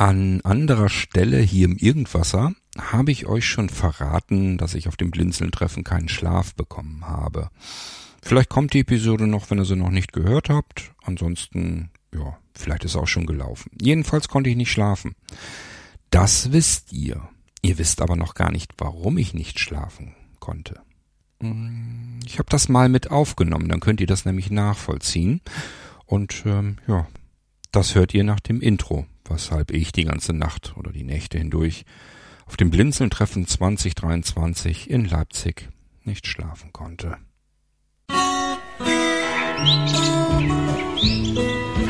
An anderer Stelle hier im Irgendwasser habe ich euch schon verraten, dass ich auf dem Blinzeln-Treffen keinen Schlaf bekommen habe. Vielleicht kommt die Episode noch, wenn ihr sie noch nicht gehört habt. Ansonsten, ja, vielleicht ist auch schon gelaufen. Jedenfalls konnte ich nicht schlafen. Das wisst ihr. Ihr wisst aber noch gar nicht, warum ich nicht schlafen konnte. Ich habe das mal mit aufgenommen, dann könnt ihr das nämlich nachvollziehen. Und ähm, ja, das hört ihr nach dem Intro weshalb ich die ganze Nacht oder die Nächte hindurch auf dem Blinzeln-Treffen 2023 in Leipzig nicht schlafen konnte. Musik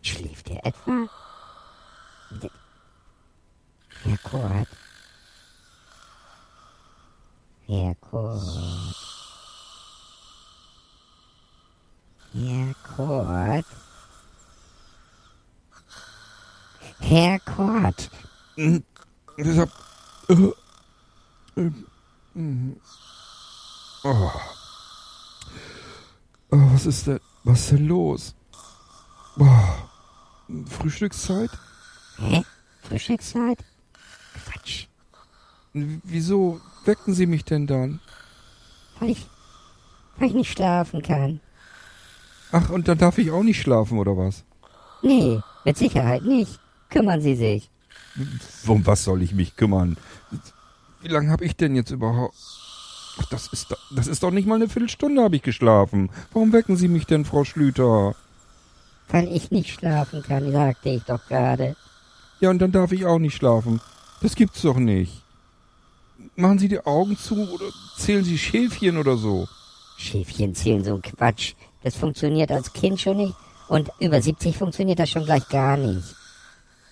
Schläft er etwa? Herr Kurt. Herr Kurt. Herr Kurt. Herr Kurt. Deshalb. Äh, äh, oh. Oh, was ist denn? Was ist denn los? Oh. Frühstückszeit? Hä? Frühstückszeit? Quatsch. Wieso wecken Sie mich denn dann? Weil ich, weil ich nicht schlafen kann. Ach, und dann darf ich auch nicht schlafen, oder was? Nee, mit Sicherheit nicht. Kümmern Sie sich. Um was soll ich mich kümmern? Wie lange habe ich denn jetzt überhaupt... Ach, das ist, doch, das ist doch nicht mal eine Viertelstunde habe ich geschlafen. Warum wecken Sie mich denn, Frau Schlüter? Weil ich nicht schlafen kann, sagte ich doch gerade. Ja, und dann darf ich auch nicht schlafen. Das gibt's doch nicht. Machen Sie die Augen zu oder zählen Sie Schäfchen oder so? Schäfchen zählen so ein Quatsch. Das funktioniert als Kind schon nicht und über 70 funktioniert das schon gleich gar nicht.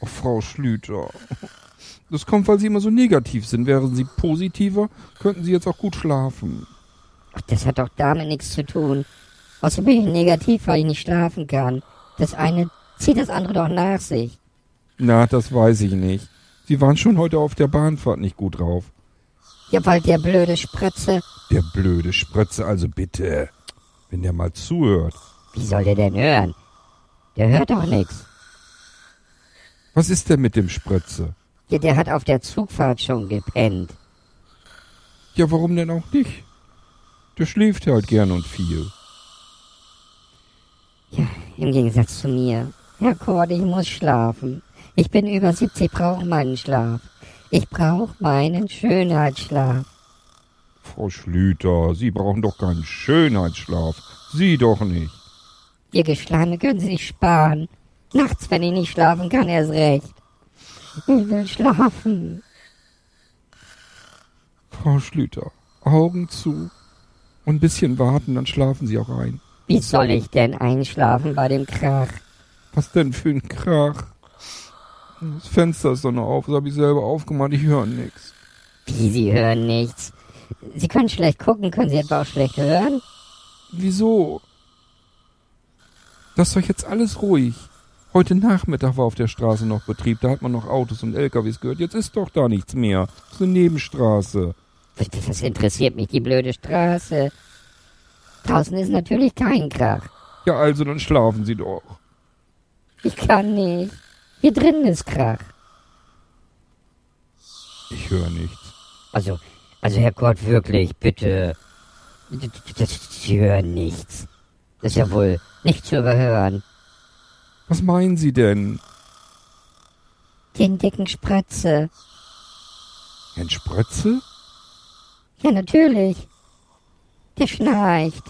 Oh, Frau Schlüter. Das kommt, weil Sie immer so negativ sind. Wären Sie positiver, könnten Sie jetzt auch gut schlafen. Ach, das hat doch damit nichts zu tun. Außerdem bin ich negativ, weil ich nicht schlafen kann. Das eine zieht das andere doch nach sich. Na, das weiß ich nicht. Sie waren schon heute auf der Bahnfahrt nicht gut drauf. Ja, weil der blöde Spritze. Der blöde Spritze, also bitte. Wenn der mal zuhört. Wie soll der denn hören? Der hört doch nix. Was ist denn mit dem Spritze? Ja, der hat auf der Zugfahrt schon gepennt. Ja, warum denn auch nicht? Der schläft halt gern und viel. Ja, im Gegensatz zu mir. Herr Kord, ich muss schlafen. Ich bin über 70, brauche meinen Schlaf. Ich brauche meinen Schönheitsschlaf. Frau Schlüter, Sie brauchen doch keinen Schönheitsschlaf. Sie doch nicht. Ihr Geschleime können Sie sich sparen. Nachts, wenn ich nicht schlafen kann, erst recht. Ich will schlafen. Frau Schlüter, Augen zu und ein bisschen warten, dann schlafen Sie auch ein. Wie soll ich denn einschlafen bei dem Krach? Was denn für ein Krach? Das Fenster ist doch noch auf, das habe ich selber aufgemacht, ich höre nichts. Wie, Sie hören nichts? Sie können schlecht gucken, können Sie etwa auch schlecht hören? Wieso? Das ist doch jetzt alles ruhig. Heute Nachmittag war auf der Straße noch Betrieb, da hat man noch Autos und LKWs gehört. Jetzt ist doch da nichts mehr. Das ist eine Nebenstraße. Was interessiert mich die blöde Straße? Draußen ist natürlich kein Krach. Ja, also dann schlafen Sie doch. Ich kann nicht. Hier drinnen ist Krach. Ich höre nichts. Also, also Herr Kurt, wirklich, bitte. Sie hören nichts. Das ist ja wohl nicht zu überhören. Was meinen Sie denn? Den dicken Spratze. Ein Spritze? Ja, natürlich. Der schnarcht.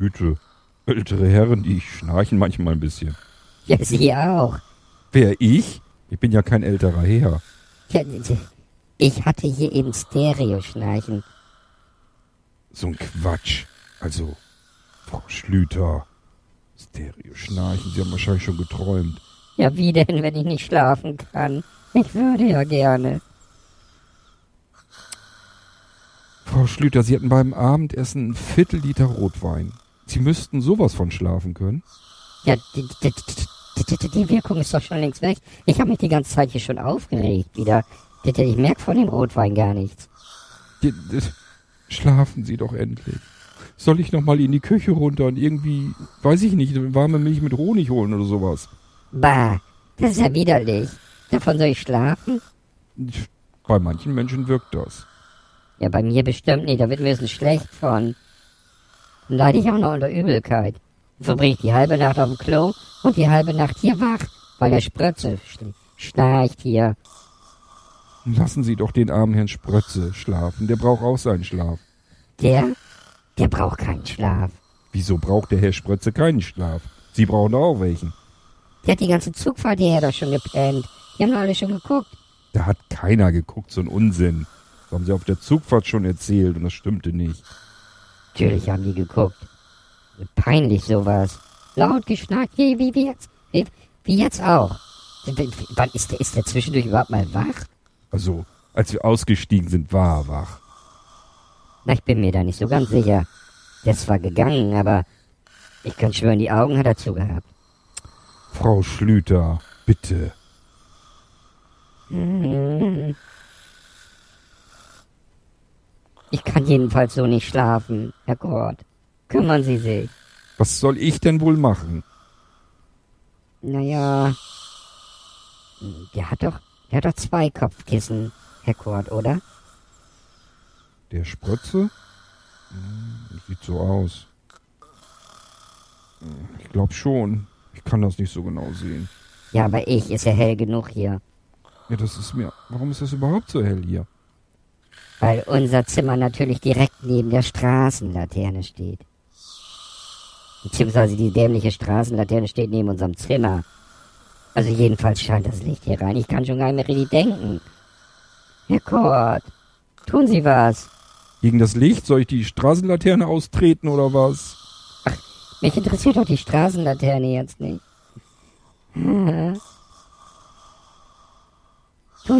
Güte. Ältere Herren, die schnarchen manchmal ein bisschen. Ja, Sie auch. Wer ich? Ich bin ja kein älterer Herr. Ja, ich hatte hier eben Stereo-Schnarchen. So ein Quatsch. Also, Frau Schlüter. Stereo schnarchen, Sie haben wahrscheinlich schon geträumt. Ja, wie denn, wenn ich nicht schlafen kann? Ich würde ja gerne. Frau Schlüter, Sie hatten beim Abendessen ein Viertel Liter Rotwein. Sie müssten sowas von schlafen können. Ja, die, die, die, die Wirkung ist doch schon längst weg. Ich habe mich die ganze Zeit hier schon aufgeregt wieder. Ich merke von dem Rotwein gar nichts. Schlafen Sie doch endlich. Soll ich noch mal in die Küche runter und irgendwie, weiß ich nicht, warme Milch mit Honig holen oder sowas? Bah, das ist ja widerlich. Davon soll ich schlafen? Bei manchen Menschen wirkt das. Ja, bei mir bestimmt nicht. Da wird mir so schlecht von. Dann leide ich auch noch unter Übelkeit. Verbringe ich die halbe Nacht auf dem Klo und die halbe Nacht hier wach, weil der Sprötze schnarcht hier. Lassen Sie doch den armen Herrn Sprötze schlafen. Der braucht auch seinen Schlaf. Der? Der braucht keinen Schlaf. Wieso braucht der Herr Sprötze keinen Schlaf? Sie brauchen doch auch welchen. Der hat die ganze Zugfahrt hierher doch schon gepennt. Die haben alle schon geguckt. Da hat keiner geguckt, so ein Unsinn. Das haben sie auf der Zugfahrt schon erzählt und das stimmte nicht. Natürlich haben die geguckt. Peinlich sowas. Laut geschnarcht, wie, wie, wie jetzt. Wie, wie jetzt auch. Wann ist der, ist der zwischendurch überhaupt mal wach? Also, als wir ausgestiegen sind, war er wach. Na, ich bin mir da nicht so ganz sicher. Der ist zwar gegangen, aber ich kann schwören, die Augen hat er zugehabt. Frau Schlüter, bitte. Ich kann jedenfalls so nicht schlafen, Herr Gott. Kümmern Sie sich. Was soll ich denn wohl machen? Naja, der hat doch, der hat doch zwei Kopfkissen, Herr Kurt, oder? Der Sprötze? Hm, sieht so aus. Ich glaub schon. Ich kann das nicht so genau sehen. Ja, aber ich ist ja hell genug hier. Ja, das ist mir. Warum ist das überhaupt so hell hier? Weil unser Zimmer natürlich direkt neben der Straßenlaterne steht. Beziehungsweise die dämliche Straßenlaterne steht neben unserem Zimmer. Also jedenfalls scheint das Licht hier rein. Ich kann schon gar nicht mehr richtig denken. Herr Kurt, tun Sie was. Gegen das Licht? Soll ich die Straßenlaterne austreten oder was? Ach, mich interessiert doch die Straßenlaterne jetzt nicht. Tun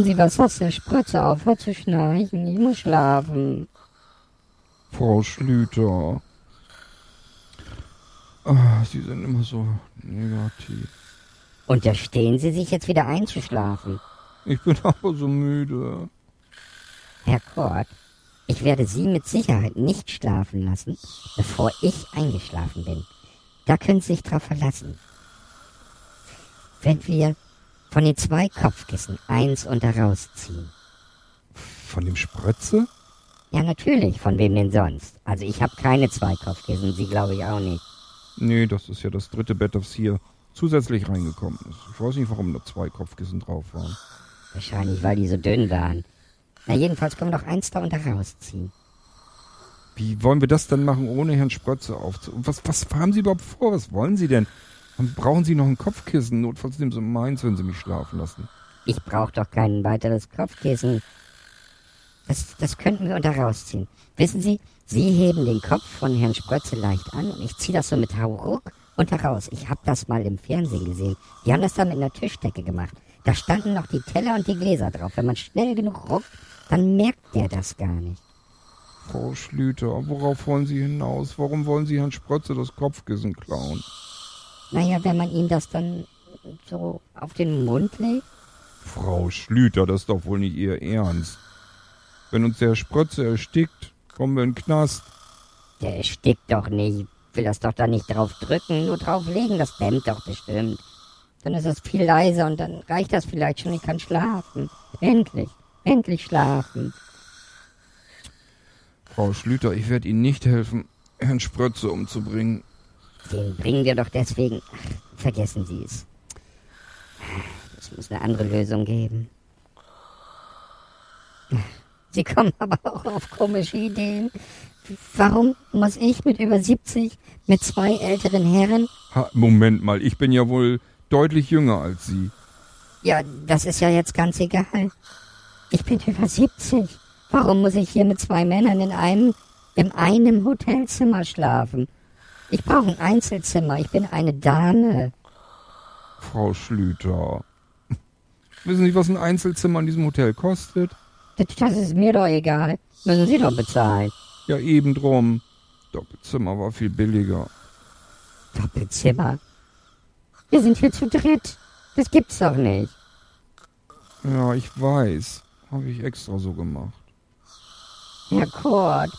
Sie was, was der Spritze aufhört zu schnarchen. Ich muss schlafen. Frau Schlüter. Ah, Sie sind immer so negativ. Unterstehen Sie sich jetzt wieder einzuschlafen? Ich bin aber so müde. Herr Kort, ich werde Sie mit Sicherheit nicht schlafen lassen, bevor ich eingeschlafen bin. Da können Sie sich drauf verlassen. Wenn wir von den zwei Kopfkissen eins unter rausziehen. Von dem Sprötze? Ja, natürlich. Von wem denn sonst? Also ich habe keine zwei Kopfkissen, Sie glaube ich auch nicht. Nee, das ist ja das dritte Bett, das hier zusätzlich reingekommen ist. Ich weiß nicht, warum da zwei Kopfkissen drauf waren. Wahrscheinlich, weil die so dünn waren. Na, jedenfalls können wir doch eins da unter rausziehen. Wie wollen wir das dann machen, ohne Herrn Sprötze aufzu... Was, was haben Sie überhaupt vor? Was wollen Sie denn? Brauchen Sie noch ein Kopfkissen? Notfalls nehmen Sie meins, wenn Sie mich schlafen lassen. Ich brauche doch kein weiteres Kopfkissen. Das, das könnten wir unter rausziehen. Wissen Sie, Sie heben den Kopf von Herrn Sprötze leicht an und ich ziehe das so mit Hauruck unter raus. Ich habe das mal im Fernsehen gesehen. Die haben das da mit einer Tischdecke gemacht. Da standen noch die Teller und die Gläser drauf. Wenn man schnell genug ruckt, dann merkt der das gar nicht. Frau Schlüter, worauf wollen Sie hinaus? Warum wollen Sie Herrn Sprötze das Kopfkissen klauen? Naja, wenn man ihm das dann so auf den Mund legt. Frau Schlüter, das ist doch wohl nicht Ihr Ernst. Wenn uns der Sprötze erstickt, kommen wir in den Knast. Der erstickt doch nicht. Ich will das doch da nicht drauf drücken, nur drauflegen, das dämmt doch bestimmt. Dann ist es viel leiser und dann reicht das vielleicht schon, ich kann schlafen. Endlich, endlich schlafen. Frau Schlüter, ich werde Ihnen nicht helfen, Herrn Sprötze umzubringen. Den bringen wir doch deswegen. Ach, vergessen Sie es. Es muss eine andere Lösung geben. Sie kommen aber auch auf komische Ideen. Warum muss ich mit über 70 mit zwei älteren Herren? Ha, Moment mal, ich bin ja wohl deutlich jünger als Sie. Ja, das ist ja jetzt ganz egal. Ich bin über 70. Warum muss ich hier mit zwei Männern in einem, in einem Hotelzimmer schlafen? Ich brauche ein Einzelzimmer. Ich bin eine Dame. Frau Schlüter. Wissen Sie, was ein Einzelzimmer in diesem Hotel kostet? Das, das ist mir doch egal. Müssen Sie doch bezahlen. Ja, eben drum. Doppelzimmer war viel billiger. Doppelzimmer? Wir sind hier zu dritt. Das gibt's doch nicht. Ja, ich weiß. Habe ich extra so gemacht. Herr Kurt.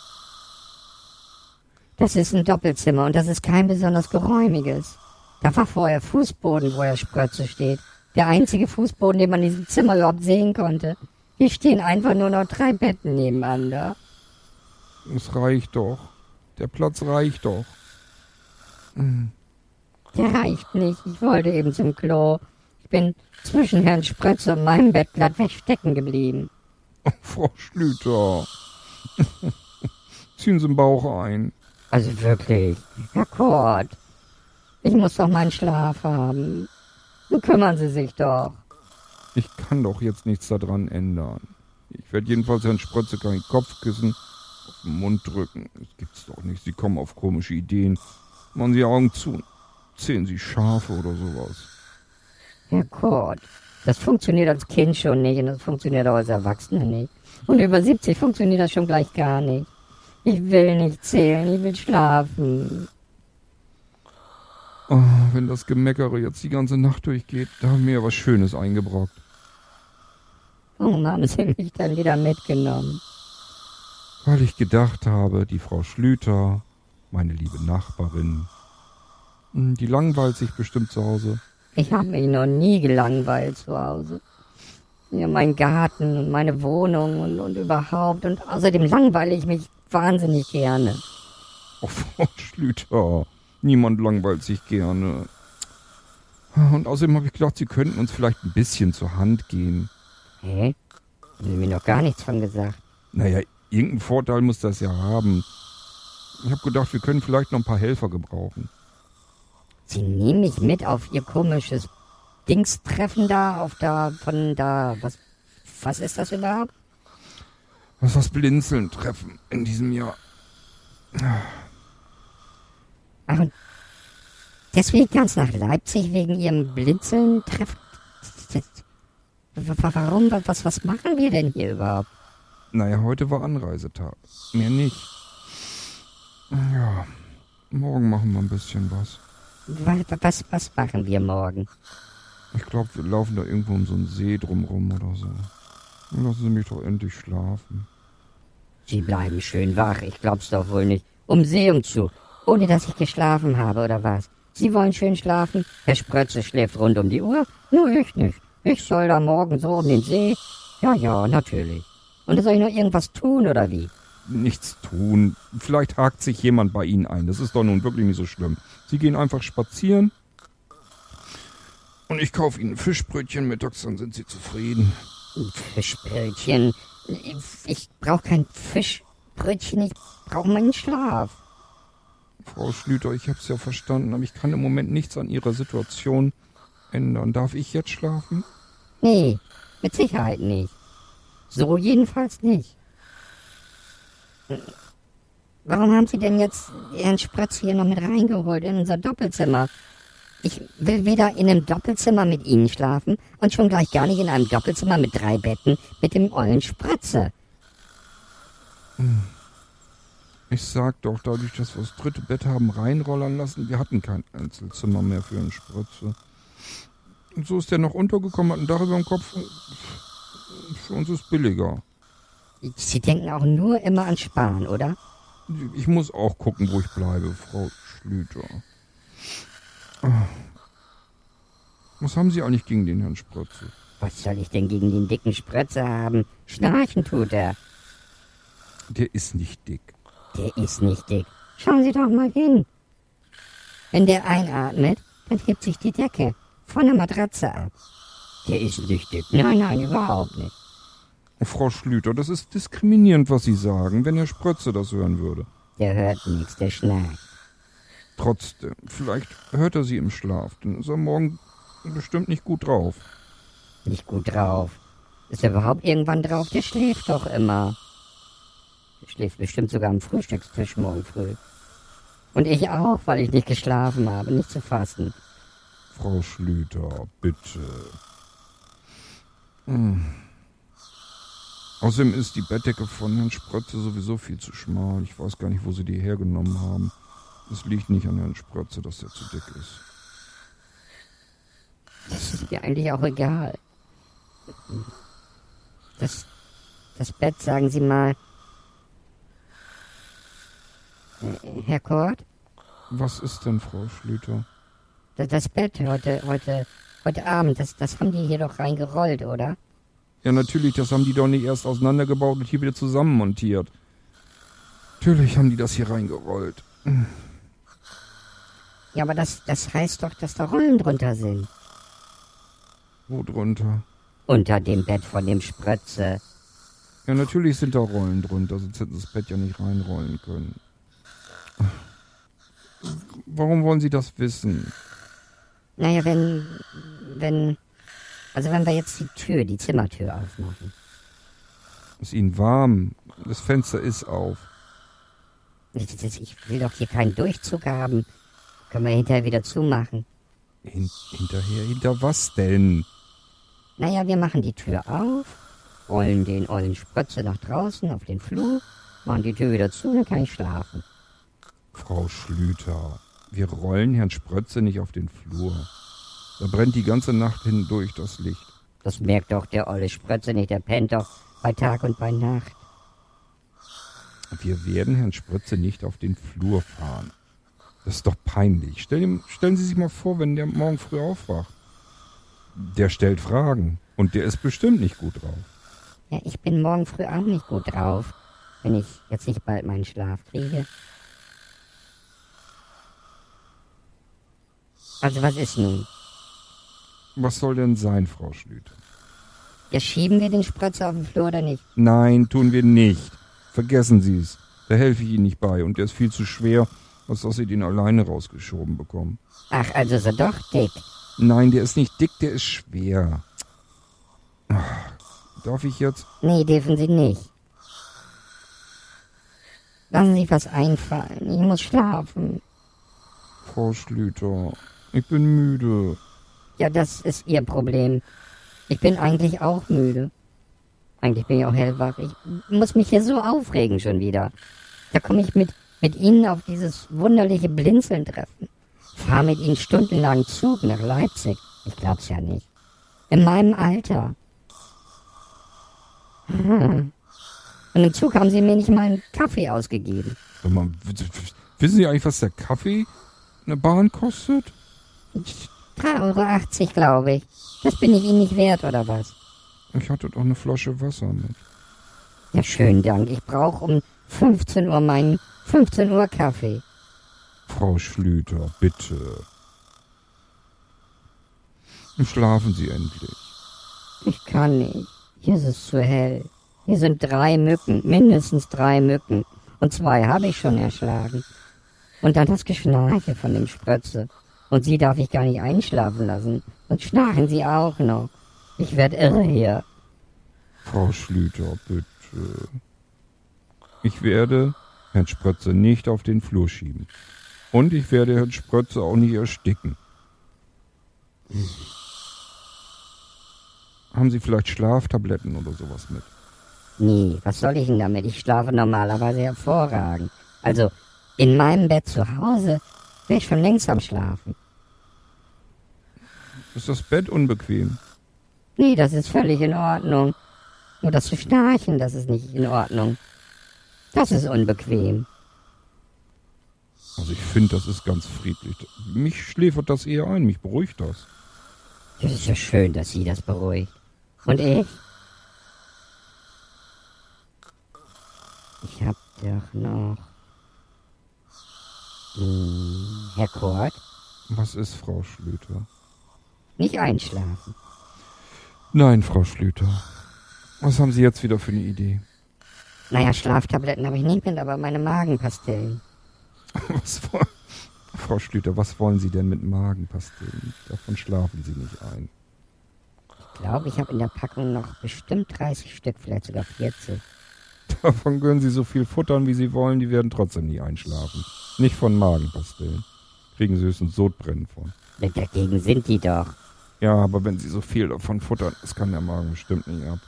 Das ist ein Doppelzimmer und das ist kein besonders geräumiges. Da war vorher Fußboden, wo Herr Sprötze steht. Der einzige Fußboden, den man in diesem Zimmer überhaupt sehen konnte. Hier stehen einfach nur noch drei Betten nebeneinander. Es reicht doch. Der Platz reicht doch. Der reicht nicht. Ich wollte eben zum Klo. Ich bin zwischen Herrn Sprötze und meinem Bett glattweg stecken geblieben. Oh, Frau Schlüter. Ziehen Sie den Bauch ein. Also wirklich, Herr Kurt. Ich muss doch meinen Schlaf haben. Kümmern Sie sich doch. Ich kann doch jetzt nichts daran ändern. Ich werde jedenfalls Herrn Sprötze kein Kopfkissen Mund drücken. Das gibt's doch nicht. Sie kommen auf komische Ideen. Machen Sie Augen zu. Zählen Sie Schafe oder sowas. Herr Kurt, das funktioniert als Kind schon nicht und das funktioniert auch als Erwachsener nicht. Und über 70 funktioniert das schon gleich gar nicht. Ich will nicht zählen, ich will schlafen. Oh, wenn das Gemeckere jetzt die ganze Nacht durchgeht, da haben wir ja was Schönes eingebrockt. Warum haben Sie mich dann wieder mitgenommen? Weil ich gedacht habe, die Frau Schlüter, meine liebe Nachbarin, die langweilt sich bestimmt zu Hause. Ich habe mich noch nie gelangweilt zu Hause. Ja, mein Garten und meine Wohnung und, und überhaupt. Und außerdem langweile ich mich wahnsinnig gerne. Oh, Frau Schlüter, niemand langweilt sich gerne. Und außerdem habe ich gedacht, Sie könnten uns vielleicht ein bisschen zur Hand gehen. Hä? Haben Sie mir noch gar nichts von gesagt. Naja, irgendeinen Vorteil muss das ja haben. Ich habe gedacht, wir können vielleicht noch ein paar Helfer gebrauchen. Sie nehmen mich mit auf Ihr komisches Dingstreffen da, auf da, von da, was, was ist das überhaupt? Was das Blinzeln treffen in diesem Jahr. Ach, und deswegen ganz nach Leipzig wegen Ihrem Blinzeln treffen? Warum? Was, was machen wir denn hier überhaupt? Naja, heute war Anreisetag. Mehr nicht. Ja, morgen machen wir ein bisschen was. Was, was, machen wir morgen? Ich glaube, wir laufen da irgendwo um so einen See drumrum oder so. Lassen Sie mich doch endlich schlafen. Sie bleiben schön wach, ich glaub's doch wohl nicht. Um See um zu, ohne dass ich geschlafen habe, oder was? Sie wollen schön schlafen? Herr Sprötze schläft rund um die Uhr? Nur ich nicht. Ich soll da morgen so um den See? Ja, ja, natürlich. Und soll ich noch irgendwas tun, oder wie? Nichts tun. Vielleicht hakt sich jemand bei Ihnen ein. Das ist doch nun wirklich nicht so schlimm. Sie gehen einfach spazieren. Und ich kaufe Ihnen Fischbrötchen mittags, dann sind Sie zufrieden. Fischbrötchen. Ich brauche kein Fischbrötchen, ich brauche meinen Schlaf. Frau Schlüter, ich hab's ja verstanden, aber ich kann im Moment nichts an Ihrer Situation ändern. Darf ich jetzt schlafen? Nee, mit Sicherheit nicht. So jedenfalls nicht. Warum haben Sie denn jetzt Herrn Spratz hier noch mit reingeholt in unser Doppelzimmer? Ich will weder in einem Doppelzimmer mit Ihnen schlafen und schon gleich gar nicht in einem Doppelzimmer mit drei Betten mit dem ollen Spratze. Ich sag doch, dadurch, dass wir das dritte Bett haben reinrollern lassen, wir hatten kein Einzelzimmer mehr für einen Spritze. Und so ist der noch untergekommen, hat ein Dach über dem Kopf. Für uns ist billiger. Sie denken auch nur immer an Sparen, oder? Ich muss auch gucken, wo ich bleibe, Frau Schlüter. Was haben Sie eigentlich gegen den Herrn Spritze? Was soll ich denn gegen den dicken Spritze haben? Schnarchen tut er. Der ist nicht dick. Der ist nicht dick. Schauen Sie doch mal hin. Wenn der einatmet, dann hebt sich die Decke von der Matratze ab. Der ist nicht dick. Nein, nein, überhaupt nicht. Frau Schlüter, das ist diskriminierend, was Sie sagen, wenn Herr Sprötze das hören würde. der hört nichts, der schnarcht. Trotzdem, vielleicht hört er sie im Schlaf, dann ist er morgen bestimmt nicht gut drauf. Nicht gut drauf. Ist er überhaupt irgendwann drauf? Der schläft doch immer. Der schläft bestimmt sogar am Frühstückstisch morgen früh. Und ich auch, weil ich nicht geschlafen habe, nicht zu fassen. Frau Schlüter, bitte. Hm. Außerdem ist die Bettdecke von Herrn Sprötze sowieso viel zu schmal. Ich weiß gar nicht, wo sie die hergenommen haben. Es liegt nicht an Herrn Sprötze, dass der zu dick ist. Das ist mir eigentlich auch egal. Das, das Bett, sagen Sie mal. Herr Kort? Was ist denn, Frau Schlüter? Das, das Bett heute, heute, heute Abend, das, das haben die hier doch reingerollt, oder? Ja, natürlich, das haben die doch nicht erst auseinandergebaut und hier wieder zusammenmontiert. Natürlich haben die das hier reingerollt. Ja, aber das, das heißt doch, dass da Rollen drunter sind. Wo drunter? Unter dem Bett von dem Sprötze. Ja, natürlich sind da Rollen drunter, sonst hätten sie das Bett ja nicht reinrollen können. Warum wollen Sie das wissen? Naja, wenn, wenn, also wenn wir jetzt die Tür, die Zimmertür aufmachen. Ist Ihnen warm? Das Fenster ist auf. Ich, will doch hier keinen Durchzug haben. Können wir hinterher wieder zumachen. Hin hinterher, hinter was denn? Naja, wir machen die Tür auf, rollen den ollen Sprötze nach draußen auf den Flur, machen die Tür wieder zu, dann kann ich schlafen. Frau Schlüter, wir rollen Herrn Sprötze nicht auf den Flur. Da brennt die ganze Nacht hindurch das Licht. Das merkt doch der olle Sprötze nicht, der pennt doch bei Tag und bei Nacht. Wir werden Herrn Sprötze nicht auf den Flur fahren. Das ist doch peinlich. Stell ihm, stellen Sie sich mal vor, wenn der morgen früh aufwacht. Der stellt Fragen und der ist bestimmt nicht gut drauf. Ja, ich bin morgen früh auch nicht gut drauf, wenn ich jetzt nicht bald meinen Schlaf kriege. Also was ist nun? Was soll denn sein, Frau Schlüter? Ja, schieben wir den Sprötze auf den Flur oder nicht? Nein, tun wir nicht. Vergessen Sie es. Da helfe ich Ihnen nicht bei und der ist viel zu schwer, als dass Sie den alleine rausgeschoben bekommen. Ach, also ist er doch dick. Nein, der ist nicht dick, der ist schwer. Darf ich jetzt? Nee, dürfen Sie nicht. Lassen Sie was einfallen. Ich muss schlafen. Frau Schlüter, ich bin müde. Ja, das ist Ihr Problem. Ich bin eigentlich auch müde. Eigentlich bin ich auch hellwach. Ich muss mich hier so aufregen schon wieder. Da komme ich mit, mit Ihnen auf dieses wunderliche Blinzeln treffen. Fahr mit Ihnen stundenlang Zug nach Leipzig. Ich glaub's ja nicht. In meinem Alter. Hm. Und im Zug haben Sie mir nicht mal einen Kaffee ausgegeben. Wissen Sie eigentlich, was der Kaffee in der Bahn kostet? 3,80 Euro, glaube ich. Das bin ich Ihnen nicht wert, oder was? Ich hatte doch eine Flasche Wasser mit. Ja, schönen Dank. Ich brauche um 15 Uhr meinen 15 Uhr Kaffee. Frau Schlüter, bitte. Schlafen Sie endlich. Ich kann nicht. Hier ist es zu hell. Hier sind drei Mücken, mindestens drei Mücken. Und zwei habe ich schon erschlagen. Und dann das Geschnarche von dem Sprötze. Und sie darf ich gar nicht einschlafen lassen. Und schnarchen sie auch noch. Ich werd irre hier. Frau Schlüter, bitte. Ich werde Herrn Sprötze nicht auf den Flur schieben. Und ich werde Herrn Sprötze auch nicht ersticken. Haben Sie vielleicht Schlaftabletten oder sowas mit? Nee, was soll ich denn damit? Ich schlafe normalerweise hervorragend. Also, in meinem Bett zu Hause wäre ich schon längst am Schlafen. Ist das Bett unbequem? Nee, das ist völlig in Ordnung. Nur das zu schnarchen, das ist nicht in Ordnung. Das ist unbequem. Also ich finde, das ist ganz friedlich. Mich schläfert das eher ein, mich beruhigt das. Das ist ja schön, dass Sie das beruhigt. Und ich? Ich hab doch noch... Hm, Herr Kort, Was ist, Frau Schlüter? Nicht einschlafen. Nein, Frau Schlüter. Was haben Sie jetzt wieder für eine Idee? Naja, Schlaftabletten habe ich nicht mit, aber meine Magenpastillen. Was wollen, Frau Schlüter, was wollen Sie denn mit Magenpastillen? Davon schlafen Sie nicht ein. Ich glaube, ich habe in der Packung noch bestimmt 30 Stück, vielleicht sogar 40. Davon können Sie so viel futtern, wie Sie wollen, die werden trotzdem nie einschlafen. Nicht von Magenpastillen. Kriegen Sie höchstens Sodbrennen von. Dagegen sind die doch. Ja, aber wenn Sie so viel davon futtern, das kann der Magen bestimmt nicht ab.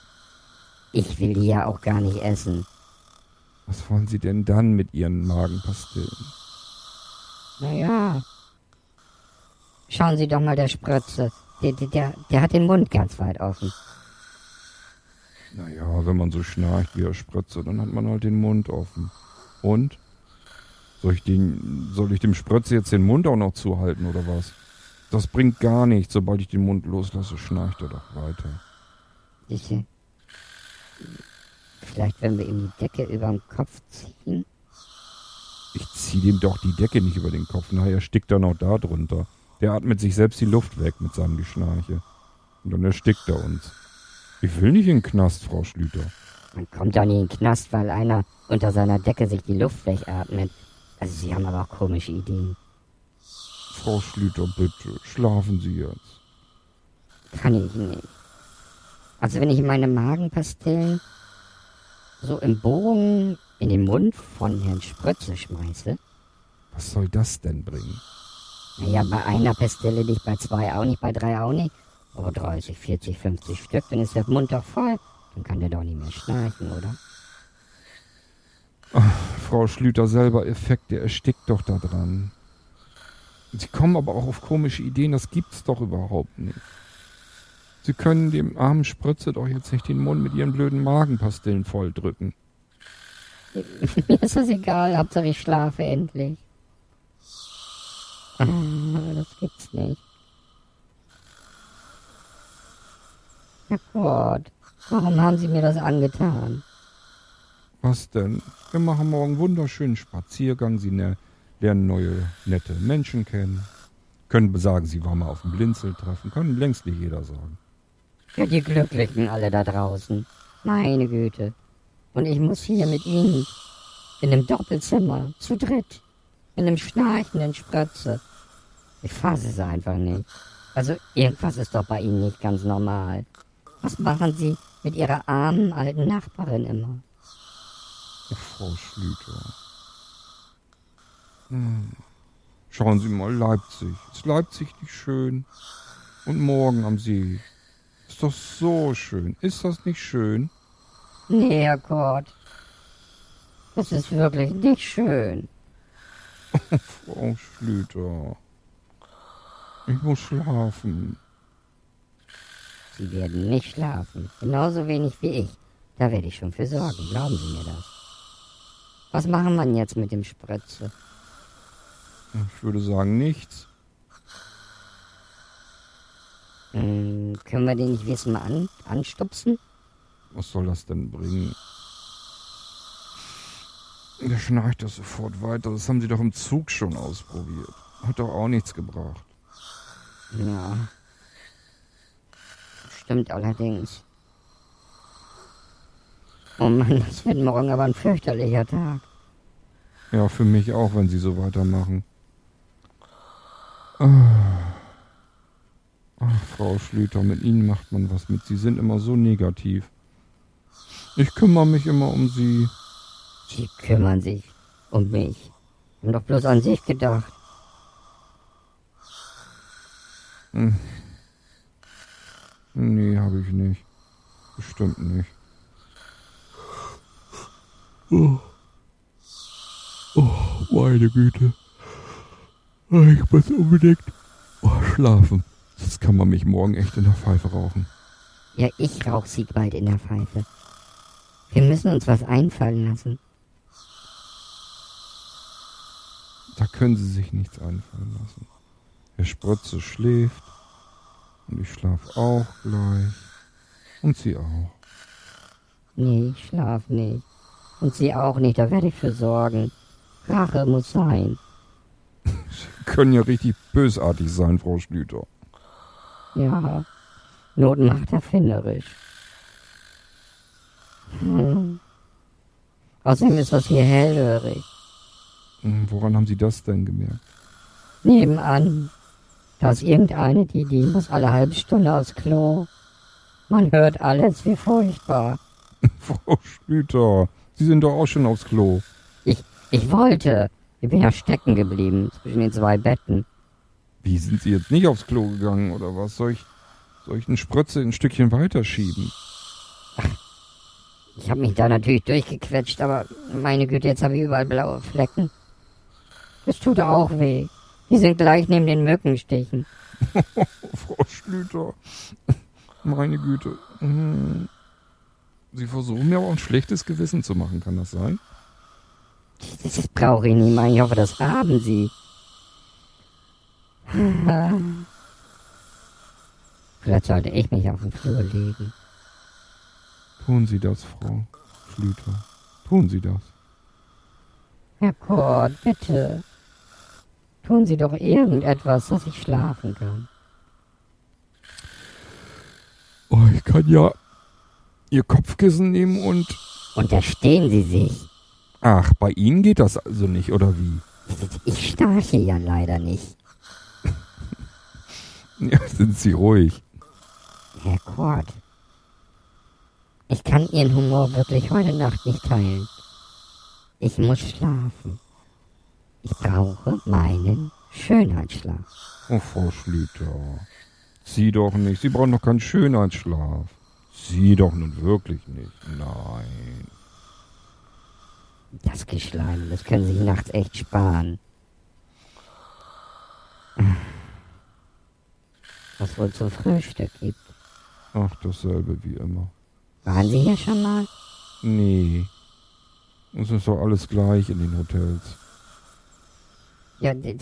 Ich will die ja auch gar nicht essen. Was wollen Sie denn dann mit Ihren Magenpastillen? Naja. Schauen Sie doch mal der Spritze. Der, der, der, hat den Mund ganz weit offen. Naja, wenn man so schnarcht wie er Spritze, dann hat man halt den Mund offen. Und? Soll ich, den, soll ich dem Spritze jetzt den Mund auch noch zuhalten oder was? Das bringt gar nichts. Sobald ich den Mund loslasse, schnarcht er doch weiter. Ich, vielleicht, wenn wir ihm die Decke über den Kopf ziehen? Ich zieh dem doch die Decke nicht über den Kopf. Nachher stickt er noch da drunter. Der atmet sich selbst die Luft weg mit seinem Geschnarche. Und dann erstickt er uns. Ich will nicht in den Knast, Frau Schlüter. Man kommt doch nie in den Knast, weil einer unter seiner Decke sich die Luft wegatmet. Also Sie haben aber auch komische Ideen. Frau Schlüter, bitte, schlafen Sie jetzt. Kann ich nicht. Also wenn ich meine Magenpastillen so im Bogen in den Mund von Herrn Sprötze schmeiße, Was soll das denn bringen? naja, bei einer Pastille nicht, bei zwei auch nicht, bei drei auch nicht, aber 30, 40, 50 Stück, dann ist der Mund doch voll. Dann kann der doch nicht mehr schnarchen, oder? Frau Schlüter selber Effekt, der erstickt doch da dran. Sie kommen aber auch auf komische Ideen, das gibt's doch überhaupt nicht. Sie können dem armen Spritze doch jetzt nicht den Mund mit ihren blöden Magenpastillen volldrücken. Mir ist das egal, Hauptsache ich schlafe endlich. Ah, das gibt's nicht. Herr Gott, warum haben Sie mir das angetan? Was denn? Wir machen morgen wunderschönen Spaziergang, Sie ne lernen neue, nette Menschen kennen. Können sagen, Sie waren mal auf dem Blinzeltreffen, können längst nicht jeder sagen. Ja, die Glücklichen alle da draußen. Meine Güte. Und ich muss hier mit Ihnen in einem Doppelzimmer, zu dritt, in einem schnarchenden Spritze. Ich fasse es einfach nicht. Also irgendwas ist doch bei Ihnen nicht ganz normal. Was machen Sie mit Ihrer armen alten Nachbarin immer? Frau Schlüter. Hm. Schauen Sie mal, Leipzig. Ist Leipzig nicht schön? Und morgen am See. Ist doch so schön. Ist das nicht schön? Nee, Herr Kurt. Das ist wirklich nicht schön. Frau Schlüter. Ich muss schlafen. Sie werden nicht schlafen. Genauso wenig wie ich. Da werde ich schon für sorgen. Glauben Sie mir das. Was machen wir denn jetzt mit dem Spritze? Ich würde sagen, nichts. Hm, können wir den nicht wissen mal an, anstupsen? Was soll das denn bringen? Der schnarcht doch sofort weiter. Das haben Sie doch im Zug schon ausprobiert. Hat doch auch nichts gebracht. Ja. Stimmt allerdings. Oh Mann, das wird morgen aber ein fürchterlicher Tag. Ja, für mich auch, wenn Sie so weitermachen. Ah. Ach, Frau Schlüter, mit Ihnen macht man was mit. Sie sind immer so negativ. Ich kümmere mich immer um Sie. Sie kümmern sich um mich. Haben doch bloß an sich gedacht. Hm. Nee, habe ich nicht. Bestimmt nicht. Oh. Oh, meine Güte. Ich muss unbedingt oh, schlafen. Sonst kann man mich morgen echt in der Pfeife rauchen. Ja, ich rauch sie bald in der Pfeife. Wir müssen uns was einfallen lassen. Da können Sie sich nichts einfallen lassen. Herr Sprötze schläft. Und ich schlaf auch gleich. Und Sie auch. Nee, ich schlaf nicht. Und sie auch nicht, da werde ich für sorgen. Rache muss sein. Können ja richtig bösartig sein, Frau Schlüter. Ja, Not macht erfinderisch. Hm. Außerdem ist das hier hellhörig. Hm, Woran haben Sie das denn gemerkt? Nebenan. Da ist irgendeine, die, die muss alle halbe Stunde aufs Klo. Man hört alles, wie furchtbar. Frau Schlüter, Sie sind doch auch schon aufs Klo. Ich, ich wollte. Ich bin ja stecken geblieben zwischen den zwei Betten. Wie sind Sie jetzt nicht aufs Klo gegangen oder was? Soll ich, soll ich eine Spritze ein Stückchen weiterschieben? Ich habe mich da natürlich durchgequetscht, aber meine Güte, jetzt habe ich überall blaue Flecken. Das tut auch weh. Die sind gleich neben den Mückenstichen. Frau Schlüter, meine Güte. Hm. Sie versuchen mir aber auch ein schlechtes Gewissen zu machen, kann das sein? Das, brauche ich nicht mal. Ich hoffe, das haben Sie. Vielleicht sollte ich mich auf den Flur legen. Tun Sie das, Frau Schlüter. Tun Sie das. Herr Kurt, bitte. Tun Sie doch irgendetwas, dass ich schlafen kann. Oh, ich kann ja Ihr Kopfkissen nehmen und... Unterstehen Sie sich. Ach, bei Ihnen geht das also nicht, oder wie? Ich schnarche ja leider nicht. Ja, sind Sie ruhig. Herr Kurt. Ich kann Ihren Humor wirklich heute Nacht nicht teilen. Ich muss schlafen. Ich brauche meinen Schönheitsschlaf. Oh, Frau Schlüter. Sie doch nicht. Sie brauchen doch keinen Schönheitsschlaf. Sie doch nun wirklich nicht. Nein. Das Geschleim, das können Sie sich nachts echt sparen. Was wohl zum Frühstück gibt. Ach, dasselbe wie immer. Waren Sie hier schon mal? Nee. Es ist doch alles gleich in den Hotels. Ja, d-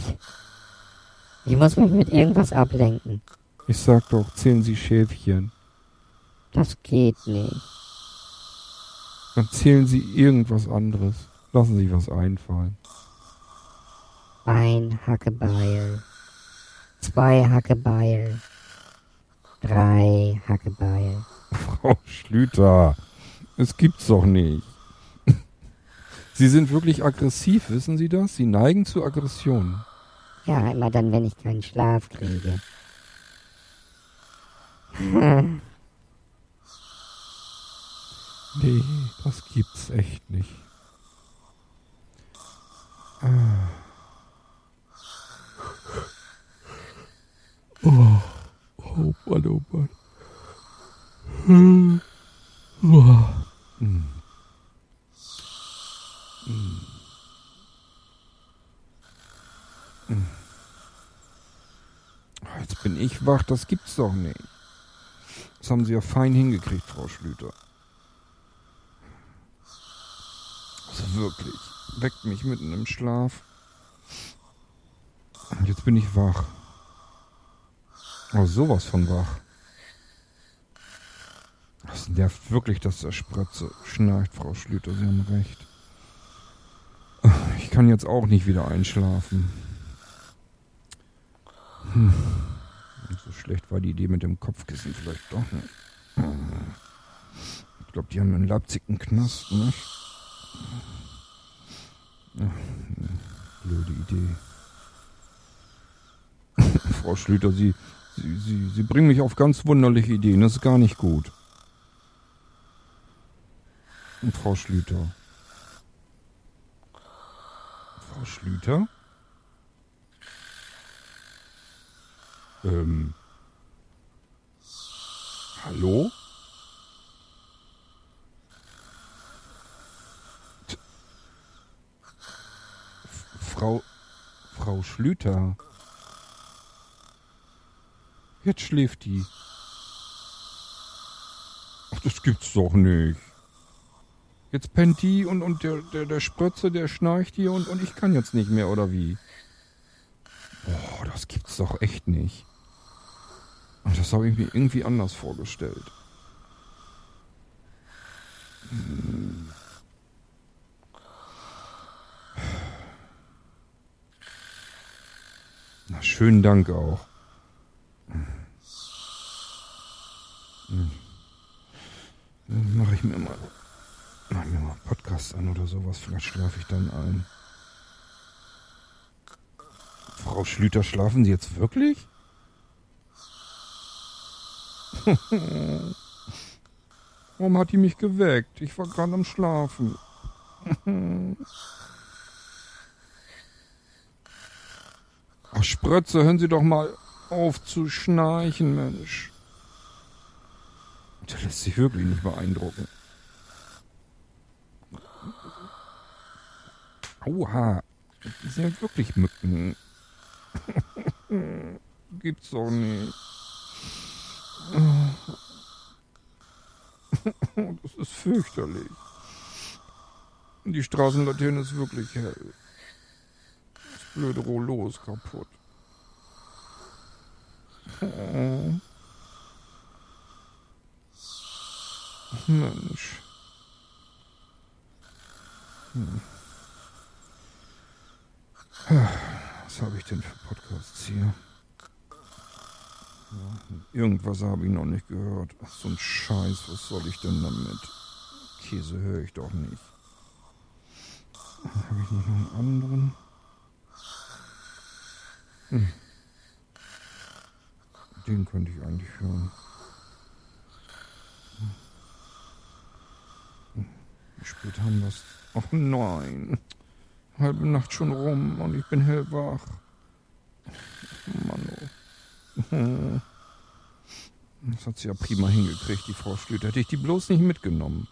ich muss mich mit irgendwas ablenken. Ich sag doch, zählen Sie Schäfchen. Das geht nicht. Dann zählen Sie irgendwas anderes. Lassen Sie sich was einfallen. Ein Hackebeil. Zwei Hackebeil. Drei Hackebeil. Frau Schlüter, es gibt's doch nicht. Sie sind wirklich aggressiv, wissen Sie das? Sie neigen zu Aggression. Ja, immer dann, wenn ich keinen Schlaf kriege. Nee, das gibt's echt nicht. Ah. Oh, oh Mann, oh Mann. Hm. Oh. Hm. Hm. Hm. Ah, Jetzt bin ich wach, das gibt's doch nicht. Das haben Sie ja fein hingekriegt, Frau Schlüter. Also wirklich, weckt mich mitten im Schlaf. Und jetzt bin ich wach. Oh, sowas von wach. Das nervt wirklich, dass der Spratze schnarcht, Frau Schlüter. Sie haben recht. Ich kann jetzt auch nicht wieder einschlafen. Hm. So schlecht war die Idee mit dem Kopfkissen vielleicht doch nicht. Ich glaube, die haben in Leipzig einen Knast, ne? Blöde Idee. Frau Schlüter, Sie, Sie, Sie, Sie bringen mich auf ganz wunderliche Ideen. Das ist gar nicht gut. Und Frau Schlüter. Frau Schlüter? Ähm. Hallo? T- F- Frau. Frau Schlüter. Jetzt schläft die. Ach, das gibt's doch nicht. Jetzt pennt die und, und der, der, der Spritze, der schnarcht hier und, und ich kann jetzt nicht mehr, oder wie? Boah, das gibt's doch echt nicht. Und das habe ich mir irgendwie anders vorgestellt. Hm. Schönen Dank auch. Hm. Dann mache ich mir mal, mach mir mal Podcast an oder sowas. Vielleicht schlafe ich dann ein. Frau Schlüter, schlafen Sie jetzt wirklich? Warum hat die mich geweckt? Ich war gerade am Schlafen. Ach, Sprötze, hören Sie doch mal auf zu schnarchen, Mensch. Der lässt sich wirklich nicht beeindrucken. Aua, das sind ja wirklich Mücken. Gibt's doch nicht. Das ist fürchterlich. Die Straßenlaterne ist wirklich hell. Blöde Rollo ist kaputt. Oh. Mensch. Hm. Was habe ich denn für Podcasts hier? Irgendwas habe ich noch nicht gehört. Ach, so ein Scheiß, was soll ich denn damit? Käse höre ich doch nicht. Habe ich noch einen anderen? Hm. Den könnte ich eigentlich hören. Hm. Wie spät haben wir es? Ach nein. Halbe Nacht schon rum und ich bin hellwach. Mann, oh. Das hat sie ja prima hingekriegt, die Frau Schlüter. Hätte ich die bloß nicht mitgenommen.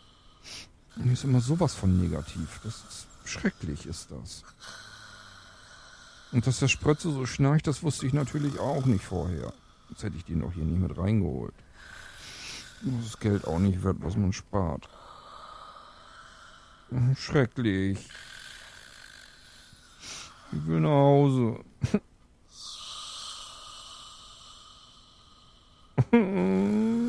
Die ist immer sowas von negativ. Das ist schrecklich, ist das. Und dass der Sprötze so schnarcht, das wusste ich natürlich auch nicht vorher. Sonst hätte ich den doch hier nicht mit reingeholt. Das ist Geld auch nicht wert, was man spart. Schrecklich. Ich will nach Hause.